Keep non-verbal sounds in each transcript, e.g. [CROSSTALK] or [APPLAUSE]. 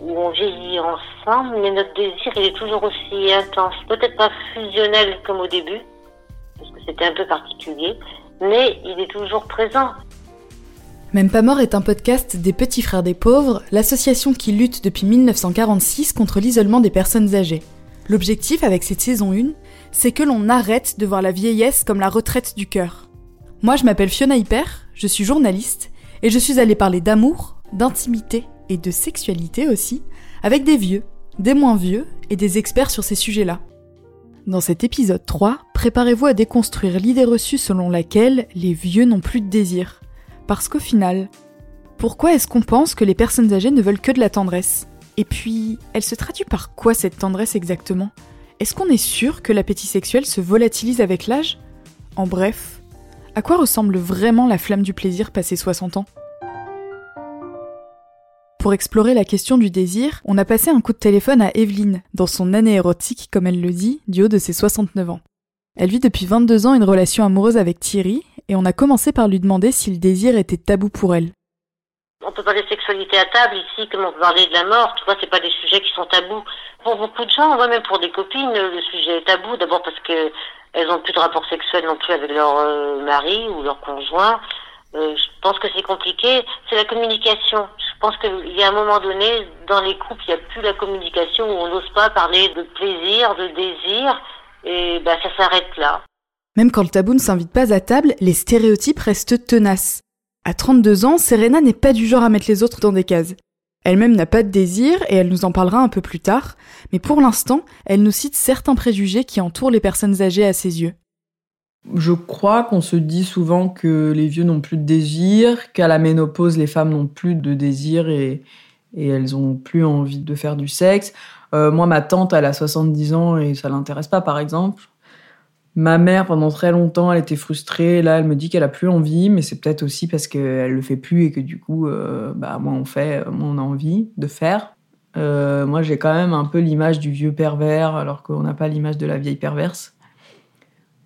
où on vieillit ensemble, mais notre désir, il est toujours aussi intense. Peut-être pas fusionnel comme au début, parce que c'était un peu particulier, mais il est toujours présent. Même pas mort est un podcast des Petits Frères des Pauvres, l'association qui lutte depuis 1946 contre l'isolement des personnes âgées. L'objectif avec cette saison 1, c'est que l'on arrête de voir la vieillesse comme la retraite du cœur. Moi je m'appelle Fiona Hyper, je suis journaliste, et je suis allée parler d'amour, d'intimité et de sexualité aussi, avec des vieux, des moins vieux et des experts sur ces sujets-là. Dans cet épisode 3, préparez-vous à déconstruire l'idée reçue selon laquelle les vieux n'ont plus de désir. Parce qu'au final, pourquoi est-ce qu'on pense que les personnes âgées ne veulent que de la tendresse? Et puis, elle se traduit par quoi cette tendresse exactement? Est-ce qu'on est sûr que l'appétit sexuel se volatilise avec l'âge? En bref, à quoi ressemble vraiment la flamme du plaisir passé 60 ans? Pour explorer la question du désir, on a passé un coup de téléphone à Evelyne, dans son année érotique, comme elle le dit, du haut de ses 69 ans. Elle vit depuis 22 ans une relation amoureuse avec Thierry, et on a commencé par lui demander si le désir était tabou pour elle. On peut parler de sexualité à table ici, comme on peut parler de la mort, tu vois, c'est pas des sujets qui sont tabous. Pour beaucoup de gens, même pour des copines, le sujet est tabou, d'abord parce que elles n'ont plus de rapport sexuel non plus avec leur euh, mari ou leur conjoint. Euh, je pense que c'est compliqué. C'est la communication. Je pense qu'il y a un moment donné, dans les couples, il n'y a plus la communication où on n'ose pas parler de plaisir, de désir, et ben, ça s'arrête là. Même quand le tabou ne s'invite pas à table, les stéréotypes restent tenaces. À 32 ans, Serena n'est pas du genre à mettre les autres dans des cases. Elle-même n'a pas de désir et elle nous en parlera un peu plus tard, mais pour l'instant, elle nous cite certains préjugés qui entourent les personnes âgées à ses yeux. Je crois qu'on se dit souvent que les vieux n'ont plus de désir, qu'à la ménopause, les femmes n'ont plus de désir et, elles ont plus envie de faire du sexe. Euh, moi, ma tante, elle a 70 ans et ça l'intéresse pas, par exemple. Ma mère, pendant très longtemps, elle était frustrée. Là, elle me dit qu'elle a plus envie, mais c'est peut-être aussi parce qu'elle le fait plus et que du coup, euh, bah, moi, on fait, a envie de faire. Euh, moi, j'ai quand même un peu l'image du vieux pervers, alors qu'on n'a pas l'image de la vieille perverse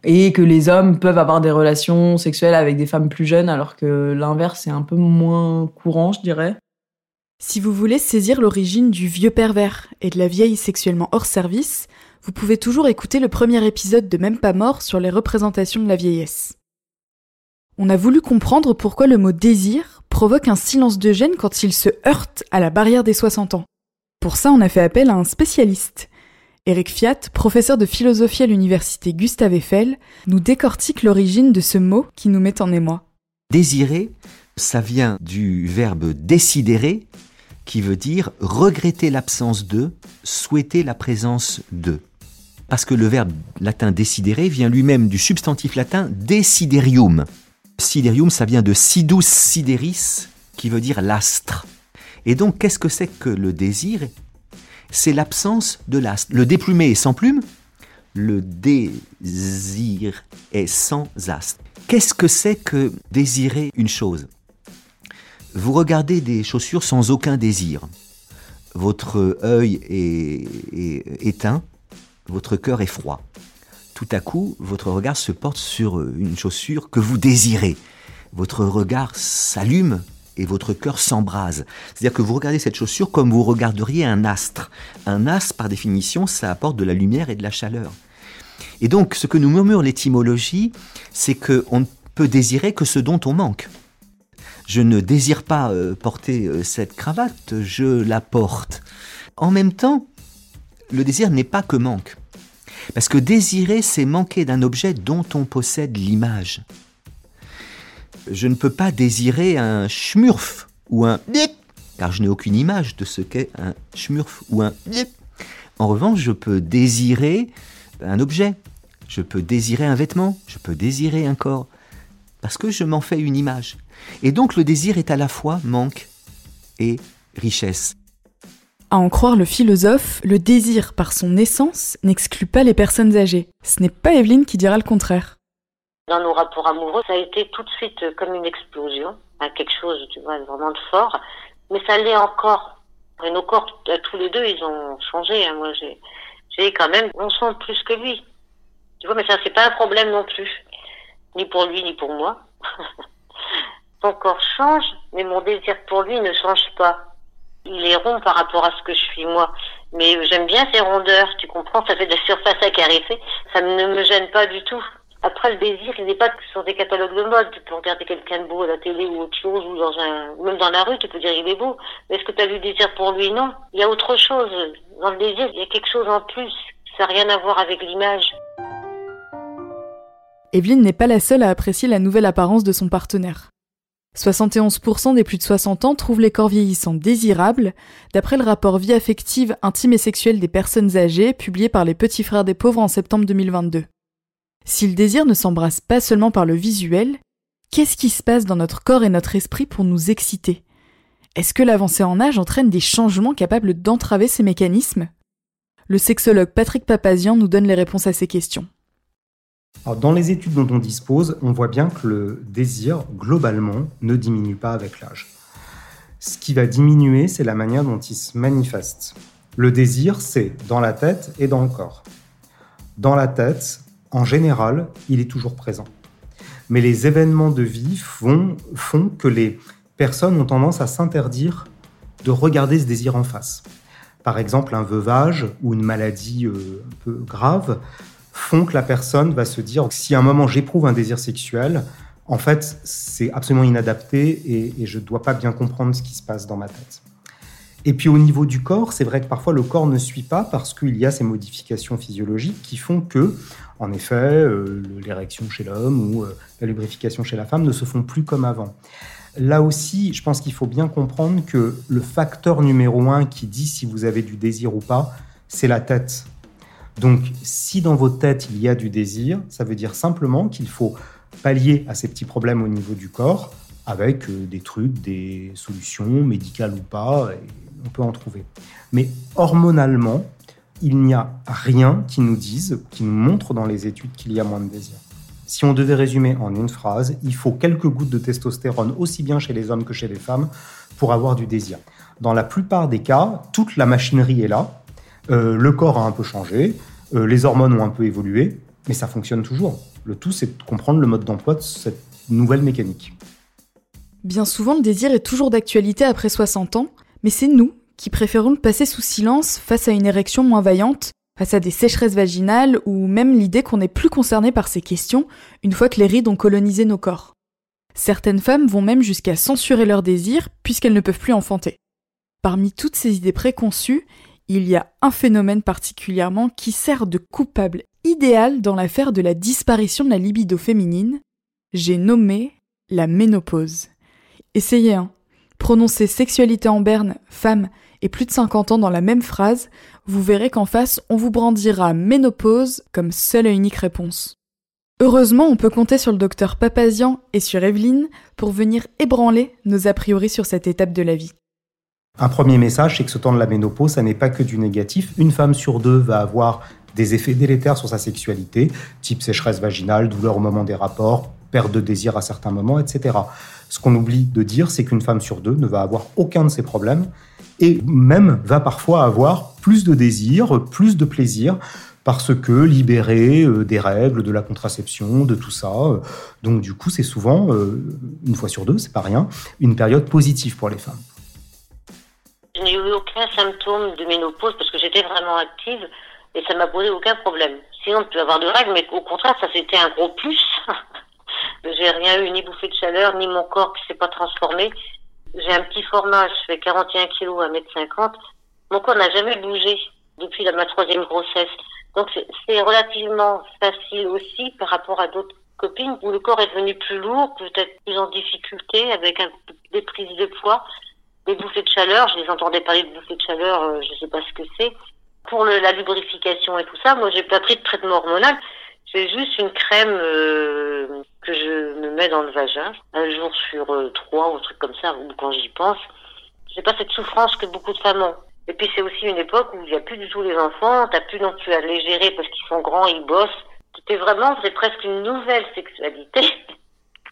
et que les hommes peuvent avoir des relations sexuelles avec des femmes plus jeunes alors que l'inverse est un peu moins courant, je dirais. Si vous voulez saisir l'origine du vieux pervers et de la vieille sexuellement hors service, vous pouvez toujours écouter le premier épisode de Même pas mort sur les représentations de la vieillesse. On a voulu comprendre pourquoi le mot désir provoque un silence de gêne quand il se heurte à la barrière des 60 ans. Pour ça, on a fait appel à un spécialiste, Eric Fiat, professeur de philosophie à l'université Gustave Eiffel, nous décortique l'origine de ce mot qui nous met en émoi. Désirer, ça vient du verbe décidérer, qui veut dire regretter l'absence de, souhaiter la présence de. Parce que le verbe latin décidérer vient lui-même du substantif latin desiderium. Siderium, ça vient de sidus sideris, qui veut dire l'astre. Et donc, qu'est-ce que c'est que le désir? C'est l'absence de l'astre. Le déplumé est sans plume, le désir est sans astre. Qu'est-ce que c'est que désirer une chose? Vous regardez des chaussures sans aucun désir. Votre œil est, est éteint, votre cœur est froid. Tout à coup, votre regard se porte sur une chaussure que vous désirez. Votre regard s'allume et votre cœur s'embrase. C'est-à-dire que vous regardez cette chaussure comme vous regarderiez un astre. Un astre, par définition, ça apporte de la lumière et de la chaleur. Et donc, ce que nous murmure l'étymologie, c'est qu'on ne peut désirer que ce dont on manque. Je ne désire pas euh, porter euh, cette cravate, je la porte. En même temps, le désir n'est pas que manque. Parce que désirer, c'est manquer d'un objet dont on possède l'image je ne peux pas désirer un schmurf ou un car je n'ai aucune image de ce qu'est un schmurf ou un En revanche, je peux désirer un objet, je peux désirer un vêtement, je peux désirer un corps, parce que je m'en fais une image. Et donc le désir est à la fois manque et richesse. À en croire le philosophe, le désir par son essence n'exclut pas les personnes âgées. Ce n'est pas Evelyne qui dira le contraire. Dans nos rapports amoureux, ça a été tout de suite comme une explosion, hein, quelque chose, tu vois, vraiment de fort. Mais ça l'est encore. Et nos corps, euh, tous les deux, ils ont changé. Hein. Moi, j'ai, j'ai quand même, on sent plus que lui. Tu vois, mais ça, c'est pas un problème non plus. Ni pour lui, ni pour moi. [LAUGHS] Mon corps change, mais mon désir pour lui ne change pas. Il est rond par rapport à ce que je suis moi. Mais j'aime bien ces rondeurs, tu comprends, ça fait de la surface à caresser. Ça ne me gêne pas du tout. Après, le désir, il n'est pas sur des catalogues de mode. Tu peux regarder quelqu'un de beau à la télé ou autre chose, ou dans même dans la rue, tu peux dire il est beau. Mais est-ce que tu as du désir pour lui? Non. Il y a autre chose. Dans le désir, il y a quelque chose en plus. Ça n'a rien à voir avec l'image. Evelyne n'est pas la seule à apprécier la nouvelle apparence de son partenaire. 71% des plus de 60 ans trouvent les corps vieillissants désirables, d'après le rapport Vie affective, intime et sexuelle des personnes âgées publié par les Petits Frères des Pauvres en septembre 2022. Si le désir ne s'embrasse pas seulement par le visuel, qu'est-ce qui se passe dans notre corps et notre esprit pour nous exciter? Est-ce que l'avancée en âge entraîne des changements capables d'entraver ces mécanismes? Le sexologue Patrick Papazian nous donne les réponses à ces questions. dans les études dont on dispose, on voit bien que le désir, globalement, ne diminue pas avec l'âge. Ce qui va diminuer, c'est la manière dont il se manifeste. Le désir, c'est dans la tête et dans le corps. Dans la tête, en général, il est toujours présent. Mais les événements de vie font, que les personnes ont tendance à s'interdire de regarder ce désir en face. Par exemple, un veuvage ou une maladie euh, un peu grave font que la personne va se dire si à un moment j'éprouve un désir sexuel, en fait, c'est absolument inadapté et, et je ne dois pas bien comprendre ce qui se passe dans ma tête. Et puis au niveau du corps, c'est vrai que parfois le corps ne suit pas parce qu'il y a ces modifications physiologiques qui font que en effet, euh, l'érection chez l'homme ou euh, la lubrification chez la femme ne se font plus comme avant. Là aussi, je pense qu'il faut bien comprendre que le facteur numéro un qui dit si vous avez du désir ou pas, c'est la tête. Donc, si dans votre tête il y a du désir, ça veut dire simplement qu'il faut pallier à ces petits problèmes au niveau du corps avec euh, des trucs, des solutions médicales ou pas, on peut en trouver. Mais hormonalement, il n'y a rien qui nous dise, qui nous montre dans les études qu'il y a moins de désir. Si on devait résumer en une phrase, il faut quelques gouttes de testostérone aussi bien chez les hommes que chez les femmes pour avoir du désir. Dans la plupart des cas, toute la machinerie est là, euh, le corps a un peu changé, euh, les hormones ont un peu évolué, mais ça fonctionne toujours. Le tout, c'est de comprendre le mode d'emploi de cette nouvelle mécanique. Bien souvent, le désir est toujours d'actualité après 60 ans, mais c'est nous qui préférons le passer sous silence face à une érection moins vaillante, face à des sécheresses vaginales ou même l'idée qu'on n'est plus concerné par ces questions une fois que les rides ont colonisé nos corps. Certaines femmes vont même jusqu'à censurer leur désir puisqu'elles ne peuvent plus enfanter. Parmi toutes ces idées préconçues, il y a un phénomène particulièrement qui sert de coupable idéal dans l'affaire de la disparition de la libido féminine. J'ai nommé la ménopause. Essayez un. Prononcez sexualité en berne, femme et plus de 50 ans dans la même phrase, vous verrez qu'en face, on vous brandira ménopause comme seule et unique réponse. Heureusement, on peut compter sur le docteur Papazian et sur Evelyne pour venir ébranler nos a priori sur cette étape de la vie. Un premier message, c'est que ce temps de la ménopause, ça n'est pas que du négatif. Une femme sur deux va avoir des effets délétères sur sa sexualité, type sécheresse vaginale, douleur au moment des rapports, perte de désir à certains moments, etc. Ce qu'on oublie de dire, c'est qu'une femme sur deux ne va avoir aucun de ces problèmes et même va parfois avoir plus de désir, plus de plaisir, parce que libérée euh, des règles, de la contraception, de tout ça. Euh, donc du coup, c'est souvent, euh, une fois sur deux, c'est pas rien, une période positive pour les femmes. Je n'ai eu aucun symptôme de ménopause parce que j'étais vraiment active et ça m'a posé aucun problème. Sinon, tu peux avoir de règles, mais au contraire, ça c'était un gros plus. [LAUGHS] J'ai rien eu, ni bouffé de chaleur, ni mon corps qui s'est pas transformé. J'ai un petit format, je fais 41 kg à 1m50. Mon corps n'a jamais bougé depuis ma troisième grossesse. Donc c'est relativement facile aussi par rapport à d'autres copines où le corps est devenu plus lourd, peut-être plus en difficulté avec des prises de poids, des bouffées de chaleur. Je les entendais parler de bouffées de chaleur, euh, je sais pas ce que c'est. Pour la lubrification et tout ça, moi j'ai pas pris de traitement hormonal. C'est juste une crème euh, que je me mets dans le vagin, un jour sur euh, trois ou un truc comme ça, ou quand j'y pense. J'ai pas cette souffrance que beaucoup de femmes ont. Et puis c'est aussi une époque où il n'y a plus du tout les enfants, t'as plus non plus à les gérer parce qu'ils sont grands, ils bossent. C'était vraiment, c'est presque une nouvelle sexualité.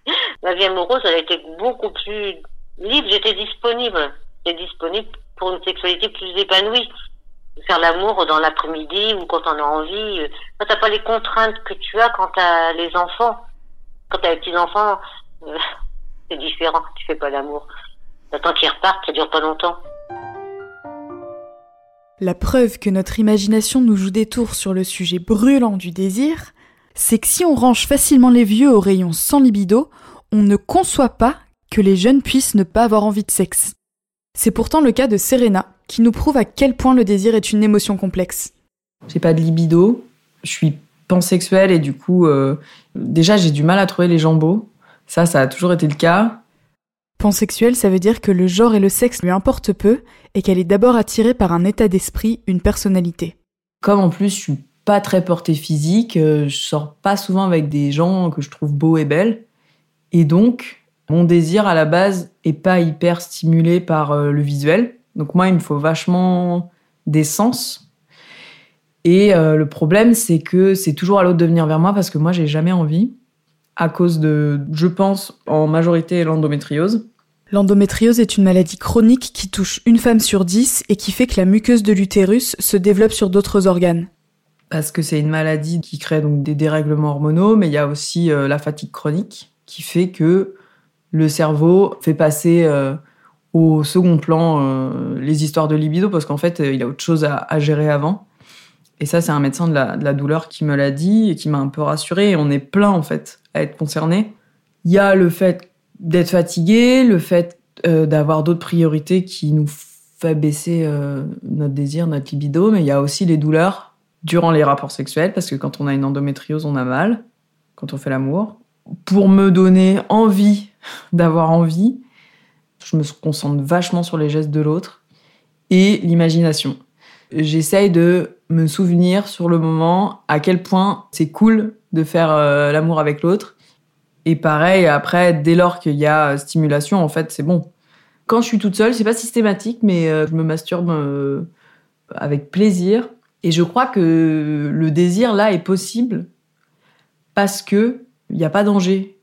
[LAUGHS] Ma vie amoureuse, elle a été beaucoup plus libre, j'étais disponible. J'étais disponible pour une sexualité plus épanouie faire l'amour dans l'après-midi ou quand on a envie. Quand t'as pas les contraintes que tu as quand t'as les enfants. Quand t'as les petits enfants, euh, [LAUGHS] c'est différent. Tu fais pas l'amour. T'attends qu'ils repartent, ça dure pas longtemps. La preuve que notre imagination nous joue des tours sur le sujet brûlant du désir, c'est que si on range facilement les vieux au rayon sans libido, on ne conçoit pas que les jeunes puissent ne pas avoir envie de sexe. C'est pourtant le cas de Serena, qui nous prouve à quel point le désir est une émotion complexe. J'ai pas de libido, je suis pansexuelle et du coup, euh, déjà j'ai du mal à trouver les gens beaux. Ça, ça a toujours été le cas. Pansexuelle, ça veut dire que le genre et le sexe lui importent peu et qu'elle est d'abord attirée par un état d'esprit, une personnalité. Comme en plus je suis pas très portée physique, euh, je sors pas souvent avec des gens que je trouve beaux et belles. Et donc, mon désir à la base est pas hyper stimulé par euh, le visuel. Donc moi, il me faut vachement des sens. Et euh, le problème, c'est que c'est toujours à l'autre de venir vers moi parce que moi, j'ai jamais envie. À cause de, je pense, en majorité, l'endométriose. L'endométriose est une maladie chronique qui touche une femme sur dix et qui fait que la muqueuse de l'utérus se développe sur d'autres organes. Parce que c'est une maladie qui crée donc des dérèglements hormonaux, mais il y a aussi euh, la fatigue chronique qui fait que le cerveau fait passer euh, au second plan euh, les histoires de libido parce qu'en fait, il a autre chose à, gérer avant. Et ça, c'est un médecin de la, de la, douleur qui me l'a dit et qui m'a un peu rassuré. Et on est plein, en fait, à être concerné. Il y a le fait d'être fatigué, le fait euh, d'avoir d'autres priorités qui nous fait baisser euh, notre désir, notre libido, mais il y a aussi les douleurs durant les rapports sexuels, parce que quand on a une endométriose, on a mal, quand on fait l'amour. Pour me donner envie [LAUGHS] d'avoir envie, je me concentre vachement sur les gestes de l'autre et l'imagination. J'essaye de me souvenir sur le moment à quel point c'est cool de faire euh, l'amour avec l'autre. Et pareil, après, dès lors qu'il y a stimulation, en fait, c'est bon. Quand je suis toute seule, c'est pas systématique, mais euh, je me masturbe euh, avec plaisir. Et je crois que le désir là est possible parce que il n'y a pas danger.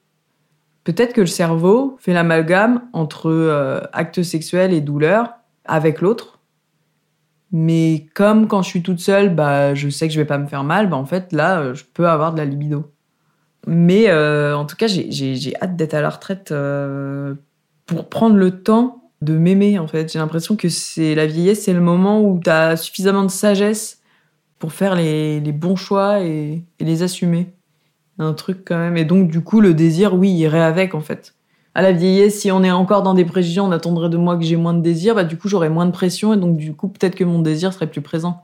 Peut-être que le cerveau fait l'amalgame entre euh, acte sexuel et douleur avec l'autre. Mais comme quand je suis toute seule, bah, je sais que je vais pas me faire mal, bah, en fait, là, je peux avoir de la libido. Mais euh, en tout cas, j'ai hâte d'être à la retraite euh, pour prendre le temps de m'aimer, en fait. J'ai l'impression que c'est la vieillesse, c'est le moment où tu as suffisamment de sagesse pour faire les, les bons choix et, les assumer. Un truc quand même. Et donc, du coup, le désir, oui, irait avec, en fait. À la vieillesse, si on est encore dans des préjugés, on attendrait de moi que j'ai moins de désir, bah du coup, j'aurais moins de pression et donc, du coup, peut-être que mon désir serait plus présent.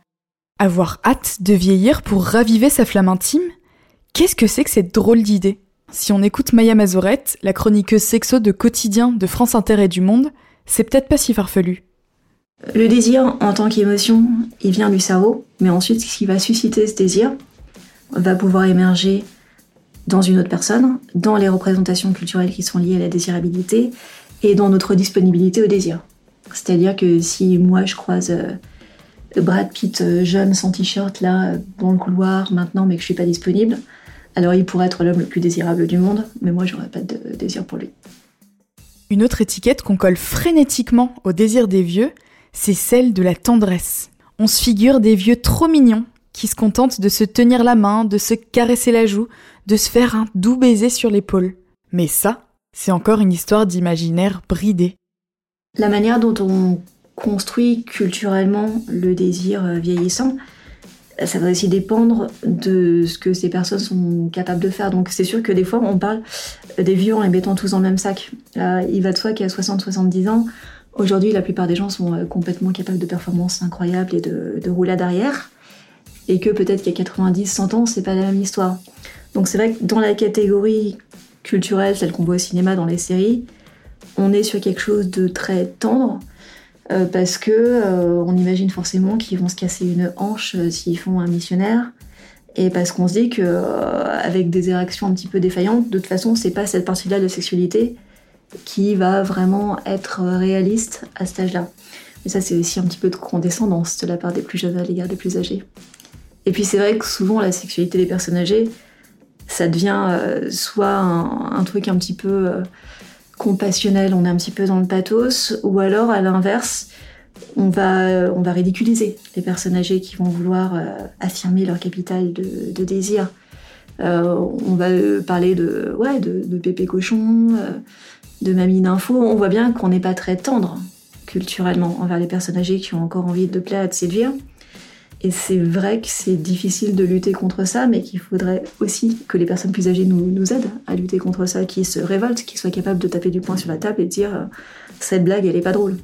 Avoir hâte de vieillir pour raviver sa flamme intime? Qu'est-ce que c'est que cette drôle d'idée? Si on écoute Maya Mazorette, la chroniqueuse sexo de quotidien de France Inter et du Monde, c'est peut-être pas si farfelu. Le désir, en tant qu'émotion, il vient du cerveau, mais ensuite, ce qui va susciter ce désir va pouvoir émerger dans une autre personne, dans les représentations culturelles qui sont liées à la désirabilité et dans notre disponibilité au désir. C'est-à-dire que si moi je croise Brad Pitt jeune sans t-shirt là dans le couloir maintenant mais que je suis pas disponible, alors il pourrait être l'homme le plus désirable du monde, mais moi j'aurais pas de désir pour lui. Une autre étiquette qu'on colle frénétiquement au désir des vieux, c'est celle de la tendresse. On se figure des vieux trop mignons qui se contentent de se tenir la main, de se caresser la joue, de se faire un doux baiser sur l'épaule. Mais ça, c'est encore une histoire d'imaginaire bridé. La manière dont on construit culturellement le désir vieillissant, ça va aussi dépendre de ce que ces personnes sont capables de faire. Donc c'est sûr que des fois on parle des vieux en les mettant tous dans le même sac. Euh, il va de soi qu'à 60-70 ans, aujourd'hui la plupart des gens sont euh, complètement capables de performances incroyables et de, de roulades arrière. Et que peut-être qu'à 90-100 ans, c'est pas la même histoire. Donc c'est vrai que dans la catégorie culturelle, celle qu'on voit au cinéma, dans les séries, on est sur quelque chose de très tendre, euh, parce que euh, on imagine forcément qu'ils vont se casser une hanche euh, s'ils font un missionnaire et parce qu'on se dit que avec des érections un petit peu défaillantes de toute façon c'est pas cette partie là de sexualité qui va vraiment être réaliste à cet âge-là. Mais ça c'est aussi un petit peu de condescendance de la part des plus jeunes à l'égard des plus âgés. Et puis c'est vrai que souvent la sexualité des personnes âgées ça devient euh, soit un, truc un petit peu euh, compassionnel, on est un petit peu dans le pathos, ou alors à l'inverse, on va, on va ridiculiser les personnes âgées qui vont vouloir euh, affirmer leur capital de, désir. Euh, on va parler de, ouais, de, pépé cochon, euh, de mamie d'info. On voit bien qu'on n'est pas très tendre culturellement envers les personnes âgées qui ont encore envie de plaire de séduire. Et c'est vrai que c'est difficile de lutter contre ça, mais qu'il faudrait aussi que les personnes plus âgées nous, aident à lutter contre ça, qui se révoltent, qui soient capables de taper du poing sur la table et de dire euh, cette blague, elle est pas drôle.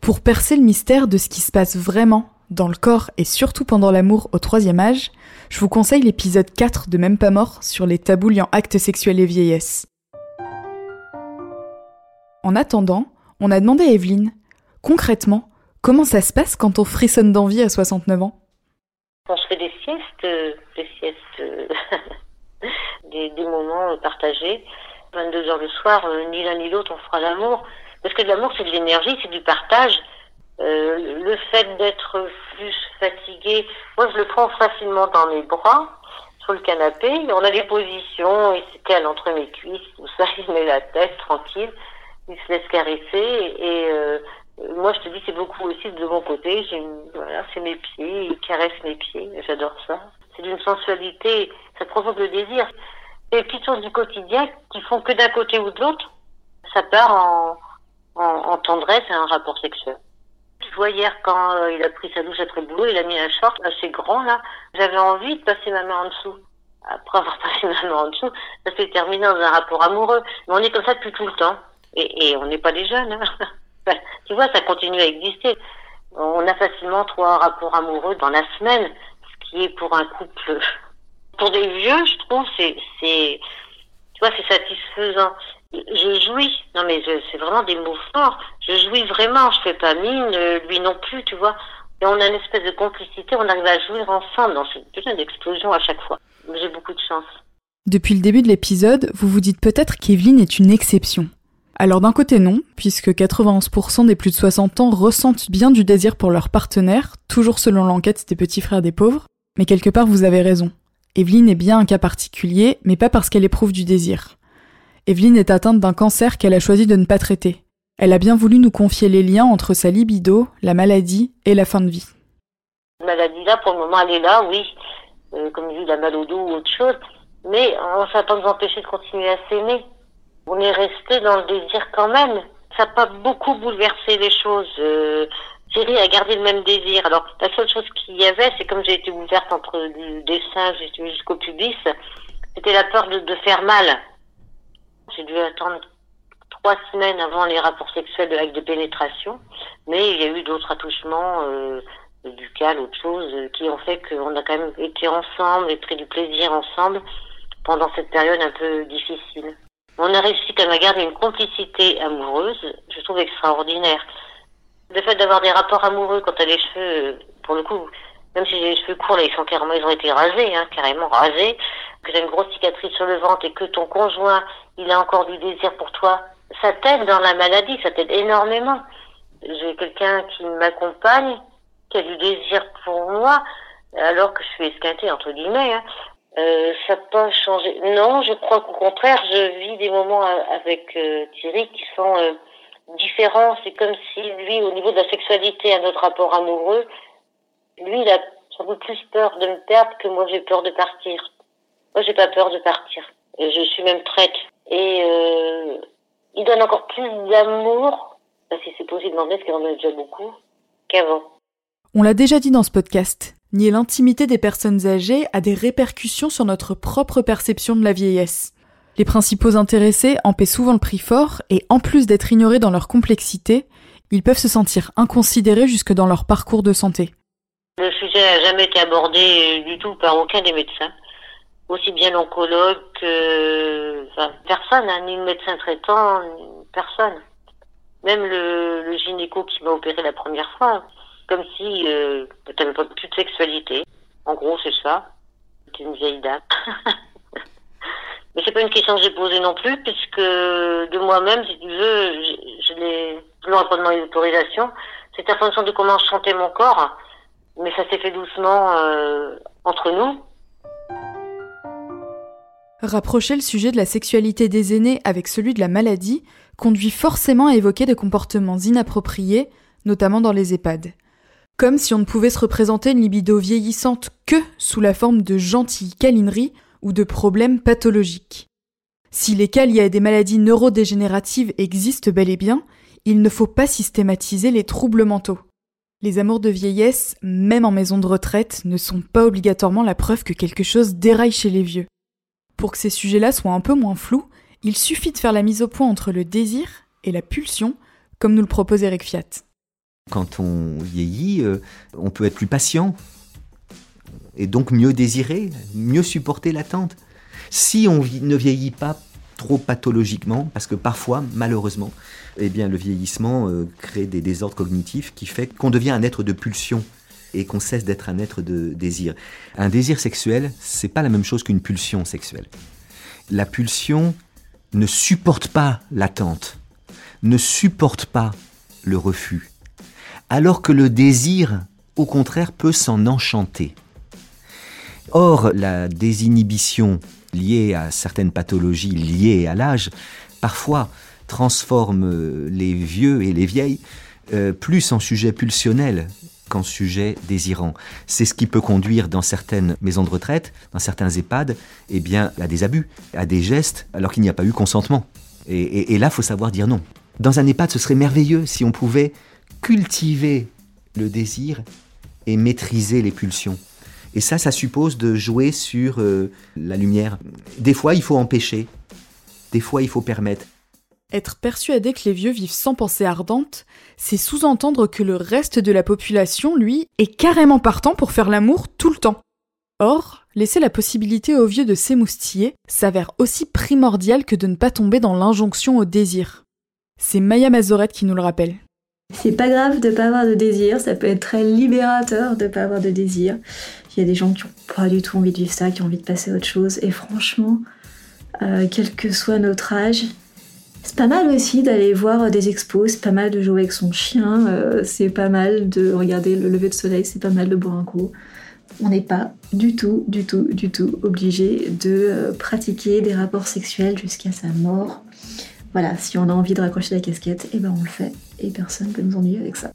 Pour percer le mystère de ce qui se passe vraiment dans le corps et surtout pendant l'amour au troisième âge, je vous conseille l'épisode 4 de Même pas mort sur les tabous liant actes sexuels et vieillesse. En attendant, on a demandé à Evelyne, concrètement, comment ça se passe quand on frissonne d'envie à 69 ans? Quand je fais des siestes, euh, euh, [LAUGHS] des, moments partagés, 22 heures le soir, euh, ni l'un ni l'autre on fera l'amour. Parce que l'amour c'est de l'énergie, c'est du partage. Le fait d'être plus fatigué, moi je le prends facilement dans mes bras, sur le canapé. On a des positions, il se cale entre mes cuisses, tout ça, [LAUGHS] il met la tête tranquille, il se laisse caresser. Et moi je te dis, c'est beaucoup aussi de mon côté. J'ai voilà, c'est mes pieds, il caresse mes pieds, j'adore ça. C'est d'une sensualité, ça provoque le désir. Les petites choses du quotidien qui font que d'un côté ou de l'autre, ça part en, en, en tendresse et un rapport sexuel. Tu vois, hier, quand euh, il a pris sa douche après le boulot, il a mis un short assez grand, là. J'avais envie de passer ma main en dessous. Après avoir [LAUGHS] passé ma main en dessous, ça s'est terminé dans un rapport amoureux. Mais on est comme ça depuis tout le temps. Et, et on n'est pas des jeunes. Hein. [LAUGHS] tu vois, ça continue à exister. On a facilement trois rapports amoureux dans la semaine, ce qui est pour un couple... Pour des vieux, je trouve, c'est... c'est tu vois, c'est satisfaisant je jouis. Non, mais c'est vraiment des mots forts. Je jouis vraiment. Je fais pas mine, euh, lui non plus, tu vois. Et on a une espèce de complicité. On arrive à jouir ensemble dans cette putain d'explosion à chaque fois. J'ai beaucoup de chance. Depuis le début de l'épisode, vous vous dites peut-être qu'Evelyne est une exception. Alors d'un côté non, puisque 91% des plus de 60 ans ressentent bien du désir pour leur partenaire, toujours selon l'enquête des petits frères des pauvres, mais quelque part vous avez raison. Evelyne est bien un cas particulier, mais pas parce qu'elle éprouve du désir. Evelyne est atteinte d'un cancer qu'elle a choisi de ne pas traiter. Elle a bien voulu nous confier les liens entre sa libido, la maladie et la fin de vie. La maladie là, pour le moment, elle est là, oui. Euh, comme dit la mal au dos ou autre chose. Mais on ne pas nous empêcher de continuer à s'aimer. On est resté dans le désir quand même. Ça n'a pas beaucoup bouleversé les choses. Euh, Thierry a gardé le même désir. Alors, la seule chose qu'il y avait, c'est comme j'ai été ouverte entre le dessin jusqu'au pubis, c'était la peur de, faire mal. J'ai dû attendre trois semaines avant les rapports sexuels de l'acte de pénétration, mais il y a eu d'autres attouchements euh, buccales, autre chose, euh, qui ont fait qu'on a quand même été ensemble et pris du plaisir ensemble pendant cette période un peu difficile. On a réussi quand même à garder une complicité amoureuse, je trouve extraordinaire. Le fait d'avoir des rapports amoureux quand t'as les cheveux, pour le coup, même si j'ai les cheveux courts, là, ils sont carrément, ils ont été rasés, hein, carrément rasés, que j'ai une grosse cicatrice sur le ventre et que ton conjoint, il a encore du désir pour toi, ça t'aide dans la maladie, ça t'aide énormément. J'ai quelqu'un qui m'accompagne, qui a du désir pour moi, alors que je suis esquintée, entre guillemets, hein. Euh, ça peut changer. Non, je crois qu'au contraire, je vis des moments avec euh, Thierry qui sont euh, différents. C'est comme si lui, au niveau de la sexualité, à notre rapport amoureux, lui, il a sans doute plus peur de me perdre que moi, j'ai peur de partir. Moi, j'ai pas peur de partir. Je suis même prête. Et il donne encore plus d'amour, si c'est possible d'en mettre, qu'il en a déjà beaucoup, qu'avant. On l'a déjà dit dans ce podcast, nier l'intimité des personnes âgées a des répercussions sur notre propre perception de la vieillesse. Les principaux intéressés en paient souvent le prix fort et en plus d'être ignorés dans leur complexité, ils peuvent se sentir inconsidérés jusque dans leur parcours de santé. Le sujet n'a jamais été abordé du tout par aucun des médecins, aussi bien l'oncologue que personne, hein, ni le médecin traitant, personne. Même le, le gynéco qui m'a opéré la première fois, comme si euh, tu n'avais plus de sexualité. En gros, c'est ça. C'est une vieille dame. [LAUGHS] Mais c'est pas une question que j'ai posée non plus, puisque de moi-même, si tu veux, je, je l'ai, pas demandé d'autorisation. C'est en fonction de comment je sentais mon corps mais ça s'est fait doucement euh, entre nous. Rapprocher le sujet de la sexualité des aînés avec celui de la maladie conduit forcément à évoquer des comportements inappropriés, notamment dans les EHPAD. Comme si on ne pouvait se représenter une libido vieillissante que sous la forme de gentilles câlineries ou de problèmes pathologiques. Si les cas liés à des maladies neurodégénératives existent bel et bien, il ne faut pas systématiser les troubles mentaux. Les amours de vieillesse, même en maison de retraite, ne sont pas obligatoirement la preuve que quelque chose déraille chez les vieux. Pour que ces sujets-là soient un peu moins flous, il suffit de faire la mise au point entre le désir et la pulsion, comme nous le propose Eric Fiat. Quand on vieillit, euh, on peut être plus patient et donc mieux désirer, mieux supporter l'attente. Si on ne vieillit pas trop pathologiquement, parce que parfois, malheureusement, eh bien, le vieillissement euh, crée des désordres cognitifs qui fait qu'on devient un être de pulsion et qu'on cesse d'être un être de désir. Un désir sexuel, c'est pas la même chose qu'une pulsion sexuelle. La pulsion ne supporte pas l'attente, ne supporte pas le refus, alors que le désir, au contraire, peut s'en enchanter. Or, la désinhibition liée à certaines pathologies liées à l'âge, parfois transforme les vieux et les vieilles euh, plus en sujet pulsionnel qu'en sujet désirant. C'est ce qui peut conduire dans certaines maisons de retraite, dans certains EHPAD, eh bien, à des abus, à des gestes, alors qu'il n'y a pas eu consentement. Et, et là, faut savoir dire non. Dans un EHPAD, ce serait merveilleux si on pouvait cultiver le désir et maîtriser les pulsions. Et ça, ça suppose de jouer sur euh, la lumière. Des fois, il faut empêcher. Des fois, il faut permettre. Être persuadé que les vieux vivent sans pensée ardente, c'est sous-entendre que le reste de la population, lui, est carrément partant pour faire l'amour tout le temps. Or, laisser la possibilité aux vieux de s'émoustiller s'avère aussi primordial que de ne pas tomber dans l'injonction au désir. C'est Maya Mazorette qui nous le rappelle. C'est pas grave de pas avoir de désir, ça peut être très libérateur de pas avoir de désir. Il y a des gens qui ont pas du tout envie de vivre ça, qui ont envie de passer à autre chose. Et franchement, euh, quel que soit notre âge, c'est pas mal aussi d'aller voir des expos, c'est pas mal de jouer avec son chien, euh, c'est pas mal de regarder le lever de soleil, c'est pas mal de boire un coup. On n'est pas du tout, du tout, du tout obligé de euh, pratiquer des rapports sexuels jusqu'à sa mort. Voilà, si on a envie de raccrocher la casquette, et eh ben on le fait, et personne ne peut nous ennuyer avec ça.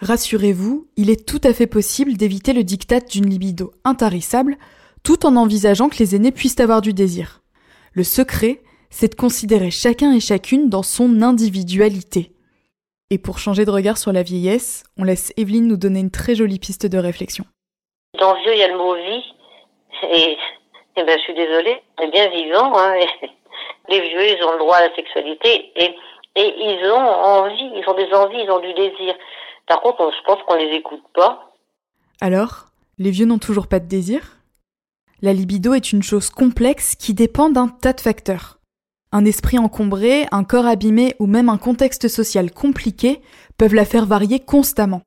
Rassurez-vous, il est tout à fait possible d'éviter le diktat d'une libido intarissable, tout en envisageant que les aînés puissent avoir du désir. Le secret, c'est de considérer chacun et chacune dans son individualité. Et pour changer de regard sur la vieillesse, on laisse Evelyne nous donner une très jolie piste de réflexion. Dans vieux, il y a le mot vie, et, et ben, je suis désolée, on est bien vivant, hein, les vieux, ils ont le droit à la sexualité, et, ils ont envie, ils ont des envies, ils ont du désir. Par contre, je pense qu'on les écoute pas. Alors, les vieux n'ont toujours pas de désir? La libido est une chose complexe qui dépend d'un tas de facteurs. Un esprit encombré, un corps abîmé ou même un contexte social compliqué peuvent la faire varier constamment.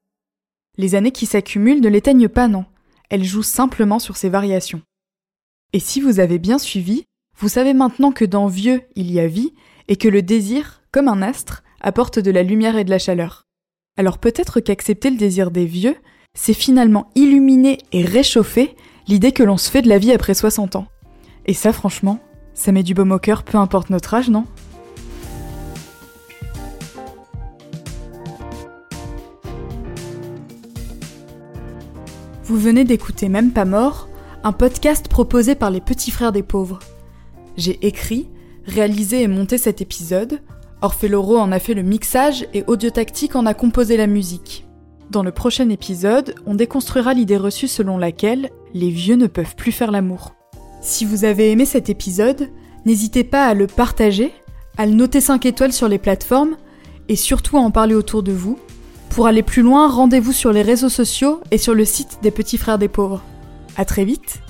Les années qui s'accumulent ne l'éteignent pas, non. Elles jouent simplement sur ces variations. Et si vous avez bien suivi, vous savez maintenant que dans vieux il y a vie et que le désir, comme un astre, apporte de la lumière et de la chaleur. Alors peut-être qu'accepter le désir des vieux, c'est finalement illuminer et réchauffer l'idée que l'on se fait de la vie après 60 ans. Et ça franchement, ça met du baume au cœur, peu importe notre âge, non? Vous venez d'écouter Même pas mort, un podcast proposé par les petits frères des pauvres. J'ai écrit, réalisé et monté cet épisode. Orphée Loro en a fait le mixage et Audio Tactique en a composé la musique. Dans le prochain épisode, on déconstruira l'idée reçue selon laquelle les vieux ne peuvent plus faire l'amour. Si vous avez aimé cet épisode, n'hésitez pas à le partager, à le noter 5 étoiles sur les plateformes et surtout à en parler autour de vous. Pour aller plus loin, rendez-vous sur les réseaux sociaux et sur le site des Petits Frères des Pauvres. À très vite